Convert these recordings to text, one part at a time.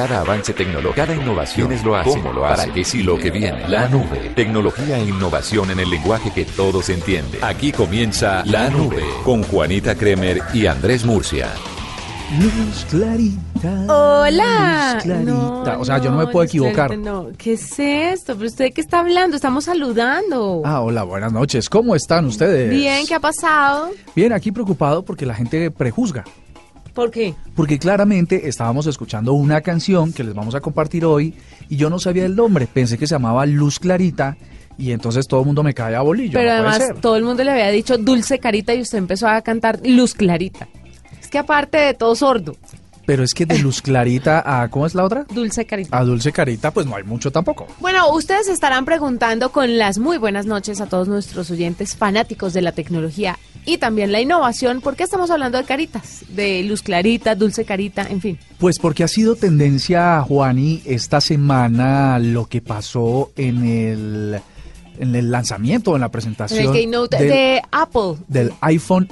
Cada avance tecnológico, cada innovación es lo hace, cómo lo hace, para qué sí lo que viene. La nube, tecnología e innovación en el lenguaje que todos entienden. Aquí comienza La Nube con Juanita Kremer y Andrés Murcia. Luz clarita. Hola. Luz clarita. No, o sea, yo no me puedo equivocar. Clarita, No, ¿qué es esto? ¿Pero usted qué está hablando? Estamos saludando. Ah, hola, buenas noches. ¿Cómo están ustedes? Bien, ¿qué ha pasado? Bien, aquí preocupado porque la gente prejuzga. ¿Por qué? Porque claramente estábamos escuchando una canción que les vamos a compartir hoy y yo no sabía el nombre. Pensé que se llamaba Luz Clarita y entonces todo el mundo me cae a bolillo. Pero no además todo el mundo le había dicho dulce carita y usted empezó a cantar luz clarita. Es que aparte de todo sordo, Pero es que de Luz Clarita a... ¿Cómo es la otra? dulce carita. A Dulce Carita, pues no hay mucho tampoco. Bueno, ustedes estarán preguntando con las muy buenas noches a todos nuestros oyentes fanáticos de la tecnología y también la innovación, ¿por qué estamos hablando de caritas? De luz clarita, dulce carita, en fin. Pues porque ha sido tendencia, Juani, esta semana lo que pasó en el, en el lanzamiento, en la En presentación el keynote del, de Apple del iPhone.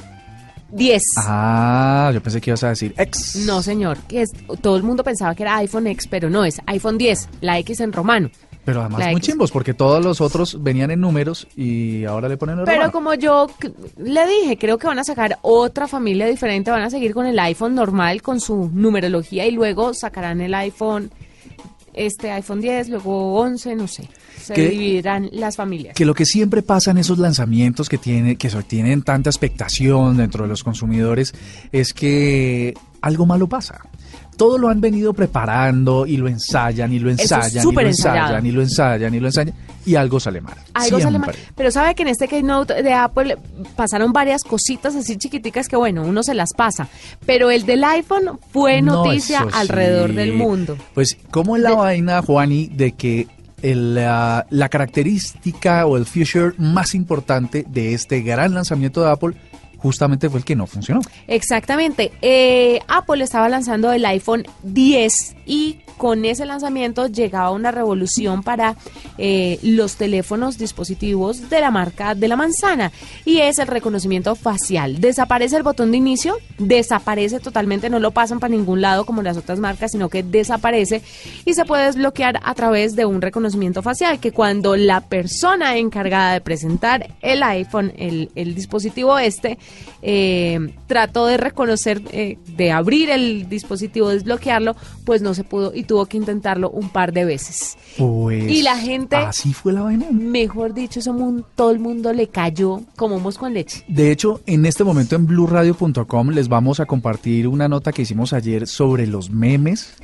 10. Ah, yo pensé que ibas a decir X. No, señor, que es, todo el mundo pensaba que era iPhone X, pero no, es iPhone 10, la X en romano. Pero además La muy X. chimbos, porque todos los otros venían en números y ahora le ponen el Pero romano. como yo le dije, creo que van a sacar otra familia diferente, van a seguir con el iPhone normal, con su numerología y luego sacarán el iPhone, este iPhone 10, luego 11, no sé. Se dividirán las familias. Que lo que siempre pasa en esos lanzamientos que, tiene, que tienen tanta expectación dentro de los consumidores es que algo malo pasa. Todo lo han venido preparando y lo ensayan y lo Eso es ensayan y lo ensayan y lo ensayan y lo ensayan y algo sale mal. Algo sale Siempre. mal. Pero sabe que en este keynote de Apple pasaron varias cositas así chiquiticas que bueno, uno se las pasa. Pero el del iPhone fue No, noticia alrededor del mundo. Pues, ¿cómo es la De- vaina, Juani, de que el, la, la característica o el feature más importante de este gran lanzamiento de Apple justamente fue el que no funcionó? Exactamente. Eh, Apple estaba lanzando el iPhone 10 y con ese lanzamiento llegaba una revolución para eh, los teléfonos dispositivos de la marca de la manzana y es el reconocimiento facial. Desaparece el botón de inicio, desaparece totalmente, no lo pasan para ningún lado como las otras marcas, sino que desaparece y se puede desbloquear a través de un reconocimiento facial que cuando la persona encargada de presentar el iPhone, el, el dispositivo este, eh, trató de reconocer, eh, de abrir el dispositivo, desbloquearlo, pues no se pudo y tuvo que intentarlo un par de veces. Pues. Y la gente- Así fue la vaina. Mejor dicho, eso todo el mundo le cayó como mosco en leche. De hecho, en este momento en blueradio.com les vamos a compartir una nota que hicimos ayer sobre los memes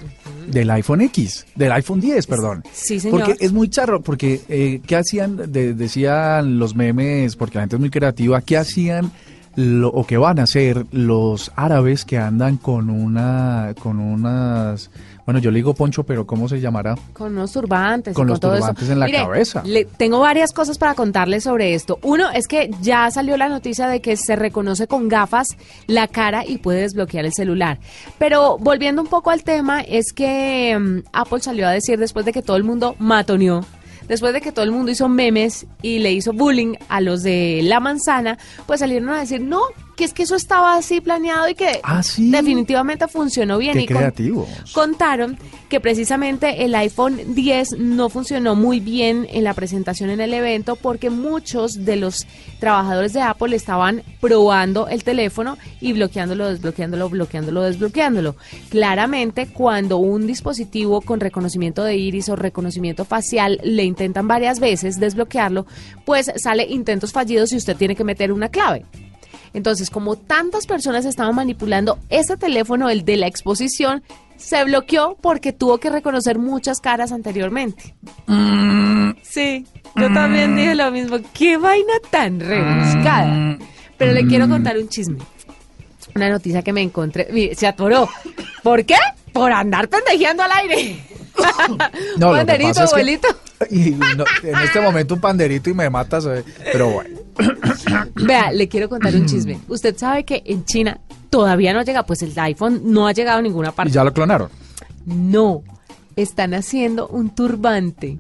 del iPhone X, del iPhone 10, perdón. Sí, señor. Porque es muy charro, porque eh, ¿qué hacían? De- decían los memes, porque la gente es muy creativa, ¿qué hacían lo, o qué van a hacer los árabes que andan con una, con unas, bueno, yo le digo poncho, pero ¿cómo se llamará? Con unos turbantes. y Con los todo turbantes eso. en la cabeza. Le, tengo varias cosas para contarles sobre esto. Uno es que ya salió la noticia de que se reconoce con gafas la cara y puede desbloquear el celular. Pero volviendo un poco al tema, es que mm, Apple salió a decir después de que todo el mundo matoneó. Después de que todo el mundo hizo memes y le hizo bullying a los de la manzana, pues salieron a decir, no, que es que eso estaba así planeado y que Ah, ¿sí? definitivamente funcionó bien. Qué y creativos. contaron que precisamente el iPhone 10 no funcionó muy bien en la presentación en el evento porque muchos de los trabajadores de Apple estaban probando el teléfono y bloqueándolo, desbloqueándolo, bloqueándolo, desbloqueándolo. Claramente, cuando un dispositivo con reconocimiento de iris o reconocimiento facial le intentan varias veces desbloquearlo, pues sale intentos fallidos y usted tiene que meter una clave. Entonces, como tantas personas estaban manipulando ese teléfono, el de la exposición, se bloqueó porque tuvo que reconocer muchas caras anteriormente. Sí, yo también dije lo mismo. Qué vaina tan rebuscada. Pero le quiero contar un chisme. Una noticia que me encontré. Mire, se atoró. ¿Por qué? Por andar pendejeando al aire. No, lo que Panderito, pasa es que- abuelito. Y no, en este momento un panderito y me matas, pero bueno. Vea, le quiero contar un chisme. Usted sabe que en China todavía no llega, pues el iPhone no ha llegado a ninguna Y parte. ya lo clonaron. No, están haciendo un turbante.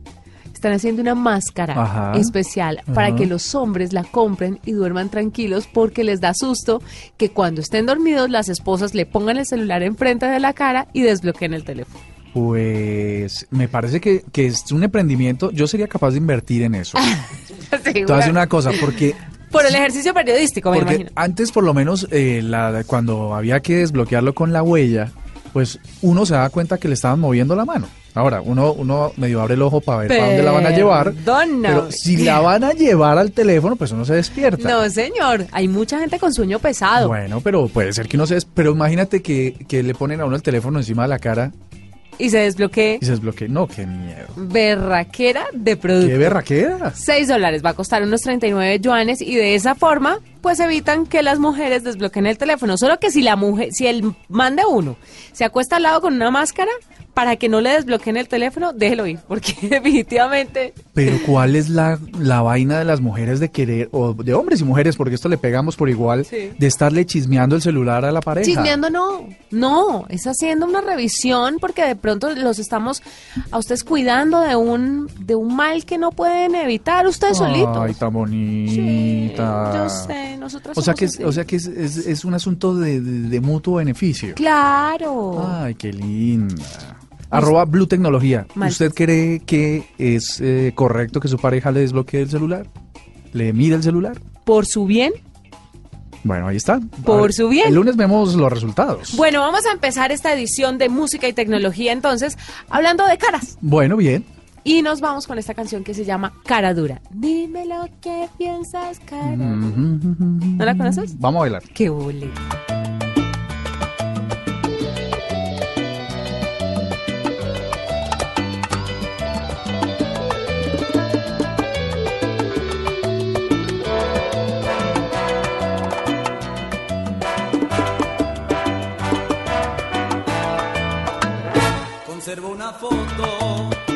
Están haciendo una máscara Ajá. especial para que los hombres la compren y duerman tranquilos porque les da susto que cuando estén dormidos las esposas le pongan el celular enfrente de la cara y desbloqueen el teléfono. Pues me parece que, que es un emprendimiento, yo sería capaz de invertir en eso. Sí, Te una cosa, porque Por el ejercicio periodístico, me Porque imagino. antes, por lo menos, eh, la, cuando había que desbloquearlo con la huella, pues uno se daba cuenta que le estaban moviendo la mano. Ahora, uno, uno medio abre el ojo para ver para dónde la van a llevar. Pero si la van a llevar al teléfono, pues uno se despierta. No, señor. Hay mucha gente con sueño pesado. Bueno, pero puede ser que uno se des- Pero imagínate que, que le ponen a uno el teléfono encima de la cara Y se desbloquee. y se desbloquee. No, qué miedo. Berraquera de producto. Qué berraquera. 6 dólares va a costar unos 39 yuanes y de esa forma pues evitan que las mujeres desbloqueen el teléfono. Solo que si la mujer, si el man de uno se acuesta al lado con una máscara para que no le desbloqueen el teléfono, déjelo ir, porque definitivamente Pero ¿cuál es la, la vaina de las mujeres de querer, o de hombres y mujeres, porque esto le pegamos por igual, Sí. de estarle chismeando el celular a la pareja? chismeando no, no, es haciendo una revisión porque de pronto los estamos a ustedes cuidando de un de un mal que no pueden evitar ustedes solitos. Ay, tan Sí, bonita. yo sé, nosotras O sea somos que, es, así. o sea que es, es- es un asunto de, de- de mutuo beneficio. Claro. Ay, qué linda. Arroba Blue Tecnología. Mal. ¿Usted cree que es eh, correcto que su pareja le desbloquee el celular? ¿Le mire el celular? Por su bien, Bueno, ahí está. Por ver, su bien. El lunes vemos los resultados. Bueno, vamos a empezar esta edición de música y tecnología entonces, hablando de caras. Bueno, bien. Y nos vamos con esta canción que se llama Cara Dura. Dime lo que piensas, cara. ¿No la conoces? Vamos a bailar. Qué bole. Conservo una foto,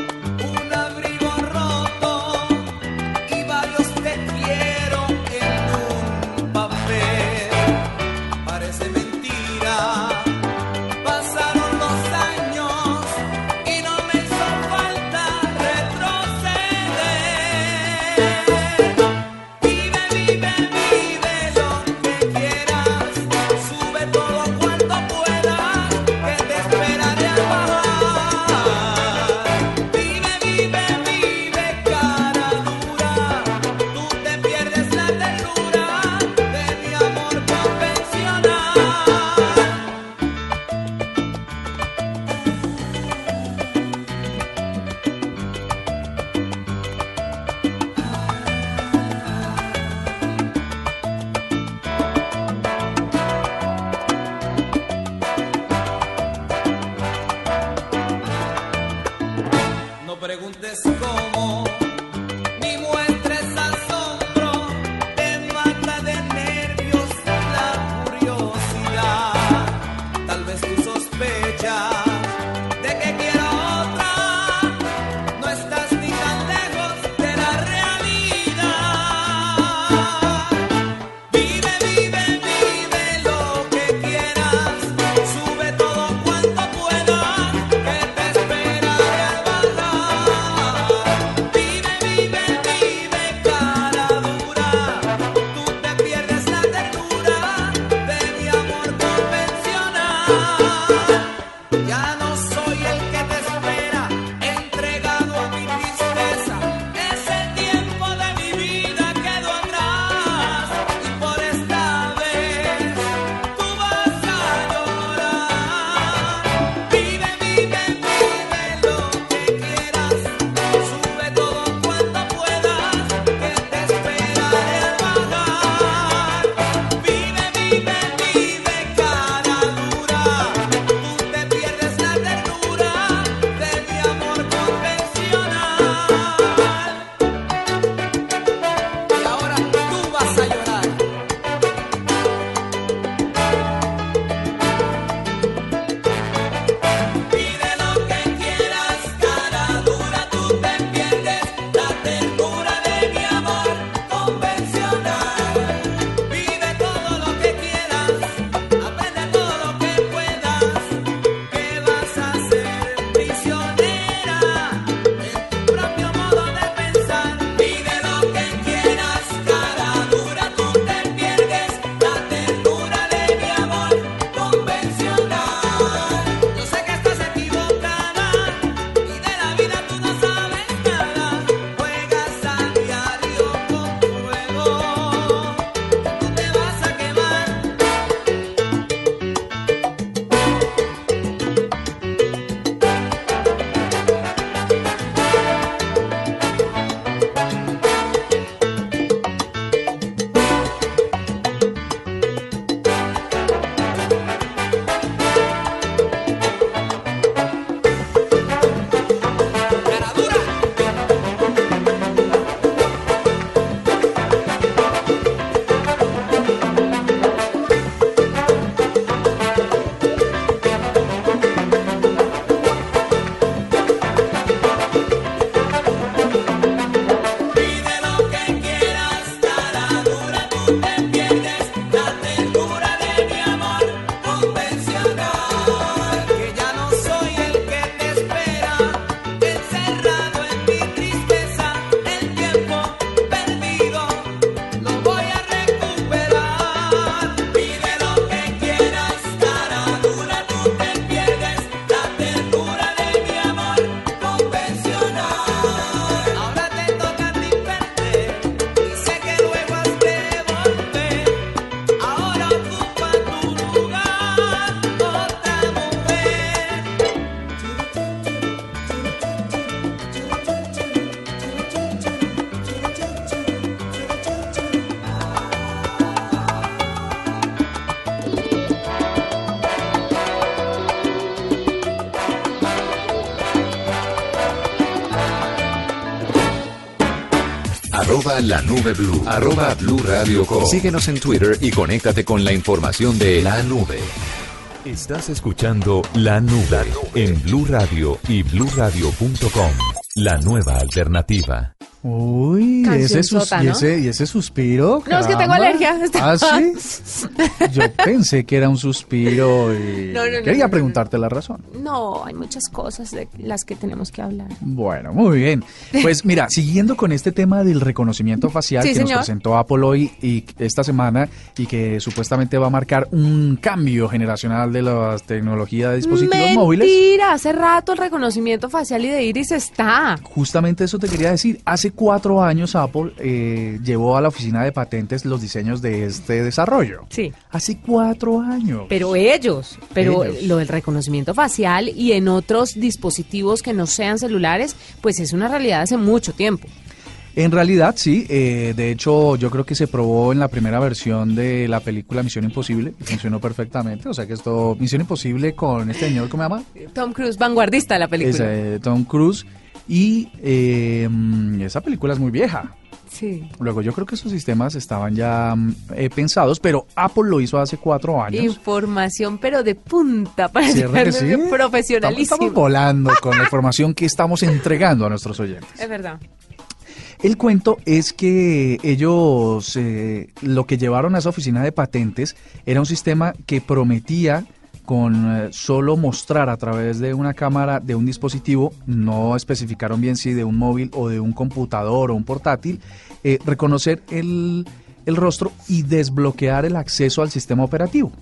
Arroba la nube blue. Arroba blue radio com. Síguenos en Twitter y conéctate con la información de la nube. Estás escuchando La Nube en Blue Radio y bluradio.com. La nueva alternativa. Uy, ese, y, ese, y ese suspiro. No, es que tengo alergia. ¿Ah, sí? Yo pensé que era un suspiro y No, no, quería preguntarte la razón. No, hay muchas cosas de las que tenemos que hablar. Bueno, muy bien. Pues mira, siguiendo con este tema del reconocimiento facial Sí, que nos presentó Apple hoy y esta semana y que supuestamente va a marcar un cambio generacional de las tecnologías de dispositivos móviles. Mentira, hace rato el reconocimiento facial y de iris está. Justamente eso te quería decir. Hace cuatro años Apple eh, llevó a la oficina de patentes los diseños de este desarrollo. Sí. Hace cuatro años. Pero ellos, pero Ellos. lo del reconocimiento facial y en otros dispositivos que no sean celulares, pues es una realidad hace mucho tiempo. En realidad sí, eh, de hecho yo creo que se probó en la primera versión de la película Misión Imposible y funcionó perfectamente, o sea que esto, Misión Imposible con este señor, ¿cómo se llama? Tom Cruise, vanguardista de la película. Es, eh, Tom Cruise y eh, esa película es muy vieja. Sí. Luego yo creo que esos sistemas estaban ya mm, eh, pensados, pero Apple lo hizo hace cuatro años. Información, pero de punta para ¿Cierto que sí? Estamos, profesionalísimo. estamos volando con la información que estamos entregando a nuestros oyentes. Es verdad. El cuento es que ellos eh, lo que llevaron a esa oficina de patentes era un sistema que prometía con eh, solo mostrar a través de una cámara de un dispositivo, no especificaron bien si de un móvil o de un computador o un portátil, eh, reconocer el, el rostro y desbloquear el acceso al sistema operativo.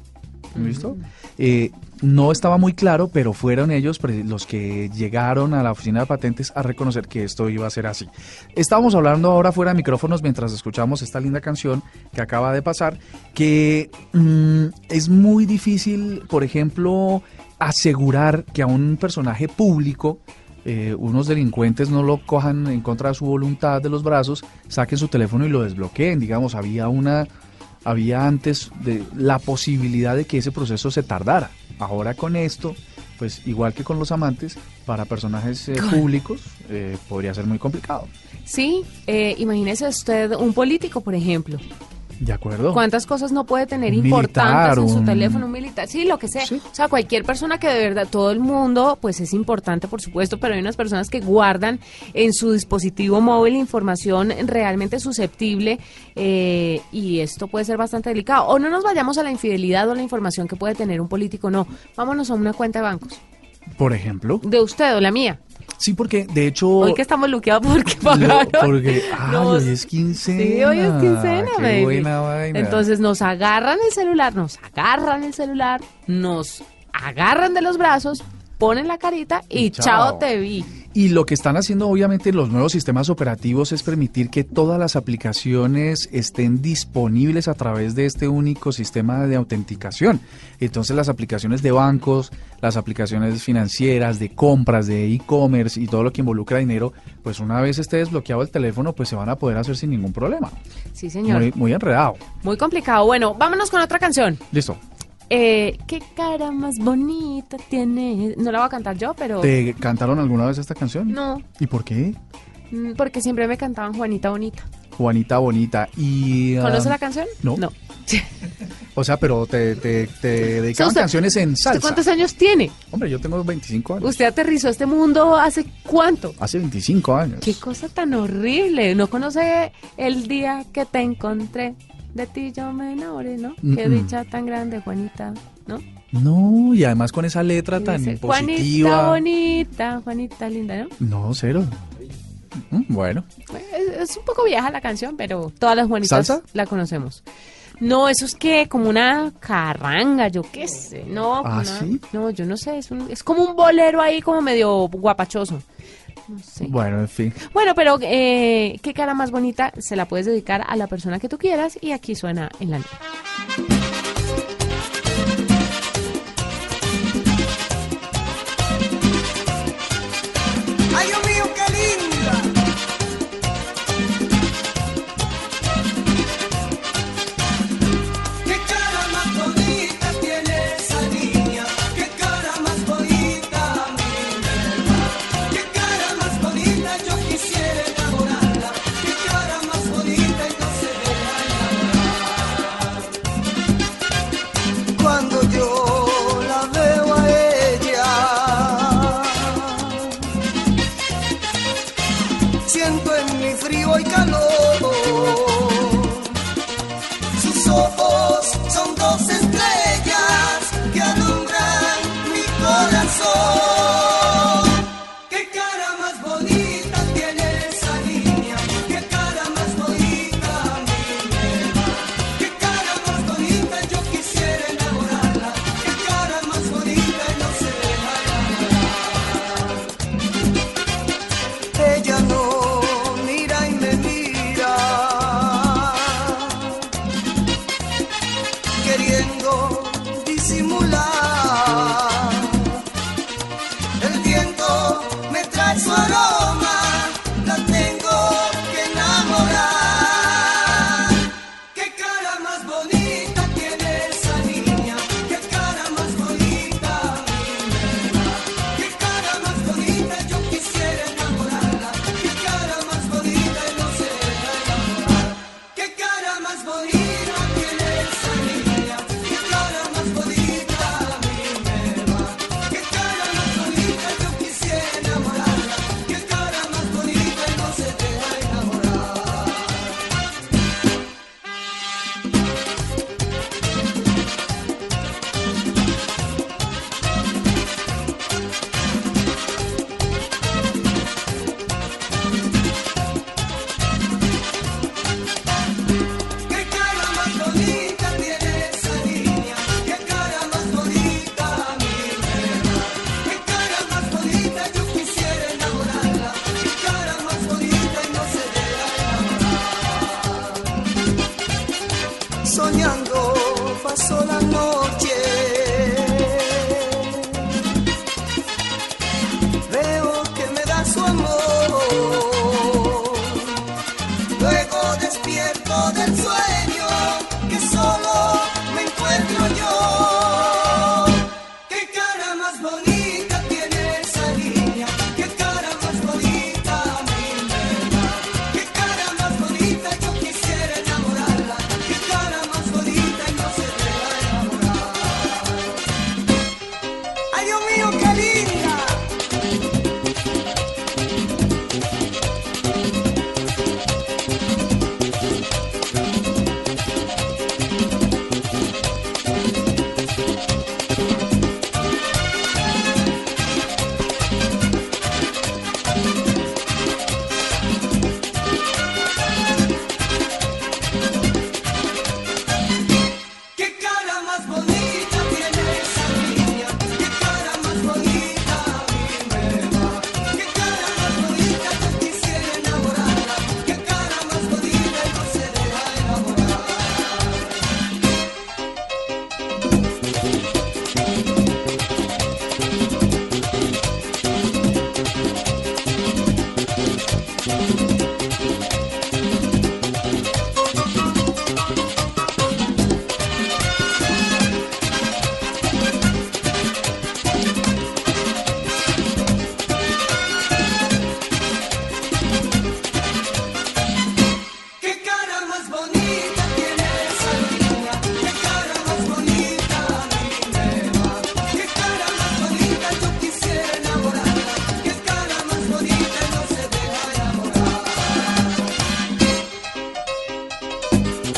¿Listo? Eh, no estaba muy claro, pero fueron ellos los que llegaron a la oficina de patentes a reconocer que esto iba a ser así. Estábamos hablando ahora fuera de micrófonos mientras escuchamos esta linda canción que acaba de pasar, que mm, es muy difícil, por ejemplo, asegurar que a un personaje público eh, unos delincuentes no lo cojan en contra de su voluntad de los brazos, saquen su teléfono y lo desbloqueen. Digamos, había una había antes de la posibilidad de que ese proceso se tardara. Ahora con esto, pues igual que con los amantes, para personajes eh, públicos eh, podría ser muy complicado. Sí, eh, imagínese usted un político, por ejemplo. ¿De acuerdo? ¿Cuántas cosas no puede tener Un importantes militar, en su un- teléfono? Un militar, sí, lo que sea. Sí. O sea, cualquier persona que de verdad, todo el mundo, pues es importante, por supuesto, pero hay unas personas que guardan en su dispositivo móvil información realmente susceptible eh, y esto puede ser bastante delicado. O no nos vayamos a la infidelidad o a la información que puede tener un político, no. Vámonos a una cuenta de bancos. Por ejemplo. De usted o la mía. Sí, porque de hecho... Hoy que estamos luqueados porque pagaron. porque, ay, Nos- hoy es quincena. Sí, hoy es quincena, Qué baby. buena vaina. Entonces nos agarran el celular, nos agarran el celular, nos agarran de los brazos, ponen la carita y, Y chao. chao. te vi. Y lo que están haciendo obviamente los nuevos sistemas operativos es permitir que todas las aplicaciones estén disponibles a través de este único sistema de autenticación. Entonces las aplicaciones de bancos, las aplicaciones financieras, de compras, de e-commerce y todo lo que involucra dinero, pues una vez esté desbloqueado el teléfono, pues se van a poder hacer sin ningún problema. Sí, señor. Muy, Muy, muy enredado. complicado. Bueno, vámonos con otra canción. Listo. Eh, ¿Qué cara más bonita tiene? No la voy a cantar yo, pero... ¿Te cantaron alguna vez esta canción? No, ¿Y por qué? mm, porque siempre me cantaban Juanita Bonita. Juanita Bonita. Y, ¿Conoce ah, la canción? no. No. O sea, pero te, te, te dedicaban usted- canciones en ¿Usted salsa. cuántos años tiene? Hombre, yo tengo 25 años. ¿Usted aterrizó a este mundo hace cuánto? Hace 25 años. Qué cosa tan horrible. ¿No conoce el día que te encontré? De ti yo me enamoré, ¿no? Qué dicha tan grande, Juanita, ¿no? No, y además con esa letra tan dice, Juanita positiva. bonita, Juanita linda, ¿no? No, cero. Mm, Bueno, Es, es un poco vieja la canción, pero todas las Juanitas ¿Salsa? la conocemos. No, eso es que como una carranga, yo qué sé. No, ¿Ah, una- sí? no, yo no sé. Es, un- es como un bolero ahí, como medio guapachoso. No sé. bueno, en fin. Bueno, pero eh, qué cara más bonita se la puedes dedicar a la persona que tú quieras y aquí suena en la nube.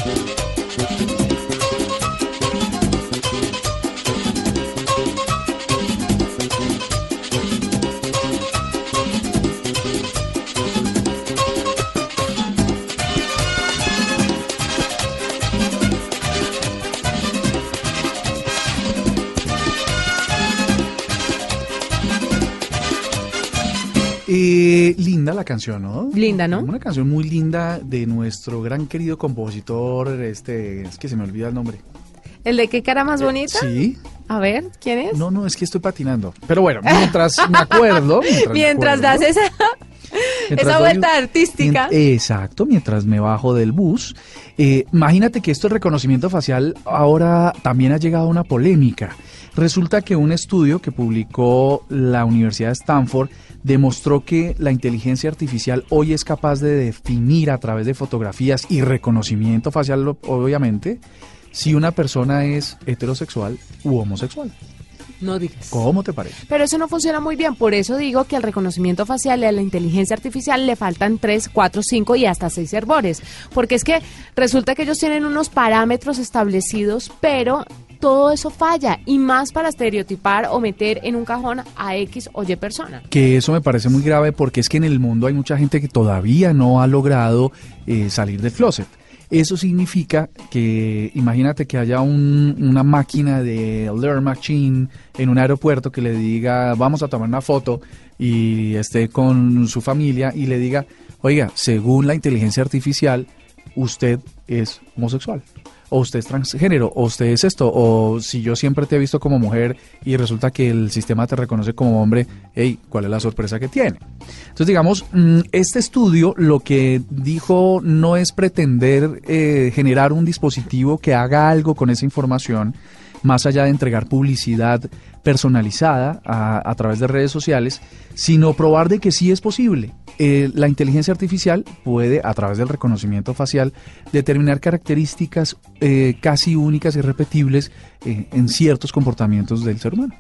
Eh, canción, ¿no? Linda, ¿no? Una canción muy linda de nuestro gran querido compositor, este, es que se me olvida el nombre. ¿El de qué cara más bonita? Sí. A ver, ¿quién es? No, no, es que estoy patinando. Pero bueno, mientras me acuerdo. Mientras, me Mientras acuerdo, das esa, mientras esa doy- vuelta artística. mien- Exacto, mientras me bajo del bus. Eh, imagínate que esto del reconocimiento facial ahora también ha llegado a una polémica. Resulta que un estudio que publicó la Universidad de Stanford demostró que la inteligencia artificial hoy es capaz de definir a través de fotografías y reconocimiento facial, obviamente, si una persona es heterosexual u homosexual. No digas. ¿Cómo te parece? Pero eso no funciona muy bien, por eso digo que al reconocimiento facial y a la inteligencia artificial le faltan 3, 4, 5 y hasta 6 servidores. Porque es que resulta que ellos tienen unos parámetros establecidos, pero todo eso falla. Y más para estereotipar o meter en un cajón a X o Y persona. Que eso me parece muy grave porque es que en el mundo hay mucha gente que todavía no ha logrado eh, salir del closet. Eso significa que imagínate que haya un- una máquina de Learn Machine en un aeropuerto que le diga vamos a tomar una foto y esté con su familia y le diga, oiga, según la inteligencia artificial, usted es homosexual. O usted es transgénero, o usted es esto, o si yo siempre te he visto como mujer y resulta que el sistema te reconoce como hombre, hey, ¿cuál es la sorpresa que tiene? Entonces, digamos, mm, este estudio lo que dijo no es pretender eh, generar un dispositivo que haga algo con esa información, más allá de entregar publicidad personalizada a, a través de redes sociales, sino probar de que sí es posible. Eh, la inteligencia artificial puede, a través del reconocimiento facial, determinar características eh, casi únicas y repetibles eh, en ciertos comportamientos del ser humano.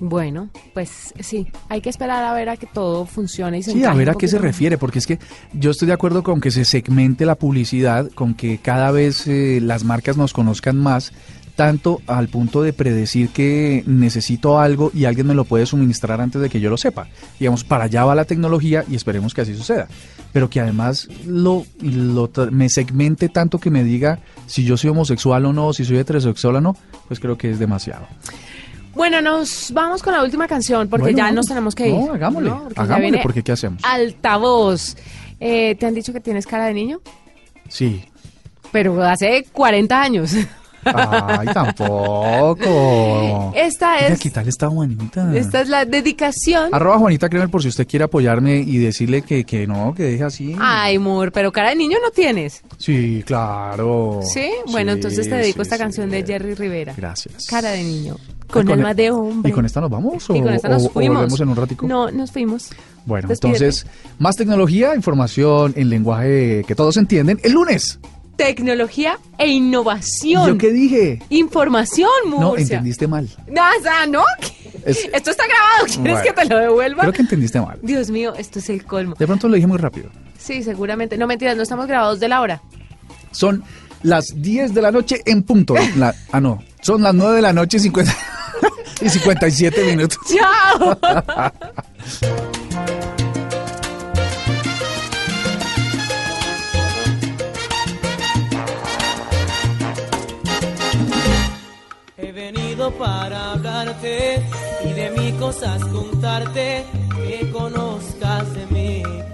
Bueno, pues sí, hay que esperar a ver a que todo funcione y se Sí, a ver a qué se refiere, porque es que yo estoy de acuerdo con que se segmente la publicidad, con que cada vez eh, las marcas nos conozcan más, tanto al punto de predecir que necesito algo y alguien me lo puede suministrar antes de que yo lo sepa. Digamos, para allá va la tecnología y esperemos que así suceda. Pero que además lo, lo me segmente tanto que me diga si yo soy homosexual o no, si soy heterosexual o no, pues creo que es demasiado. Bueno, nos vamos con la última canción porque Bueno, ya nos tenemos que ir. No, hagámosle, Porque hagámosle, porque ¿qué hacemos? Altavoz. Eh, ¿Te han dicho que tienes cara de niño? Sí. Pero hace 40 años. Ay, tampoco. Esta es, ¿Qué tal está Juanita? esta es la dedicación. Arroba Juanita Kremer por si usted quiere apoyarme y decirle que, que no, que deje así. Ay, amor, pero cara de niño no tienes. Sí, claro. ¿Sí? Bueno, Sí, entonces te dedico sí, esta sí. canción de Jerry Rivera. Gracias. Cara de niño. Con alma e- de hombre. ¿Y con esta nos vamos o, Y con esta nos o fuimos. volvemos en un ratico? No, nos fuimos. Bueno, Despídete. entonces, más tecnología, información en lenguaje que todos entienden. El lunes. Tecnología e ¿Y innovación. ¿Yo qué dije? Información, Murcia. No, entendiste mal. O sea, ¿no? Es- Esto está grabado. ¿Quieres Bueno, que te lo devuelva? Creo que entendiste mal. Dios mío, esto es el colmo. De pronto lo dije muy rápido. Sí, seguramente. No, mentiras, no estamos grabados de la hora. Son las 10 de la noche en punto. La- ah, no. Son las 9 de la noche y, 50 y 57 minutos. ¡Chao! Para hablarte y de mis cosas contarte, que conozcas de mí.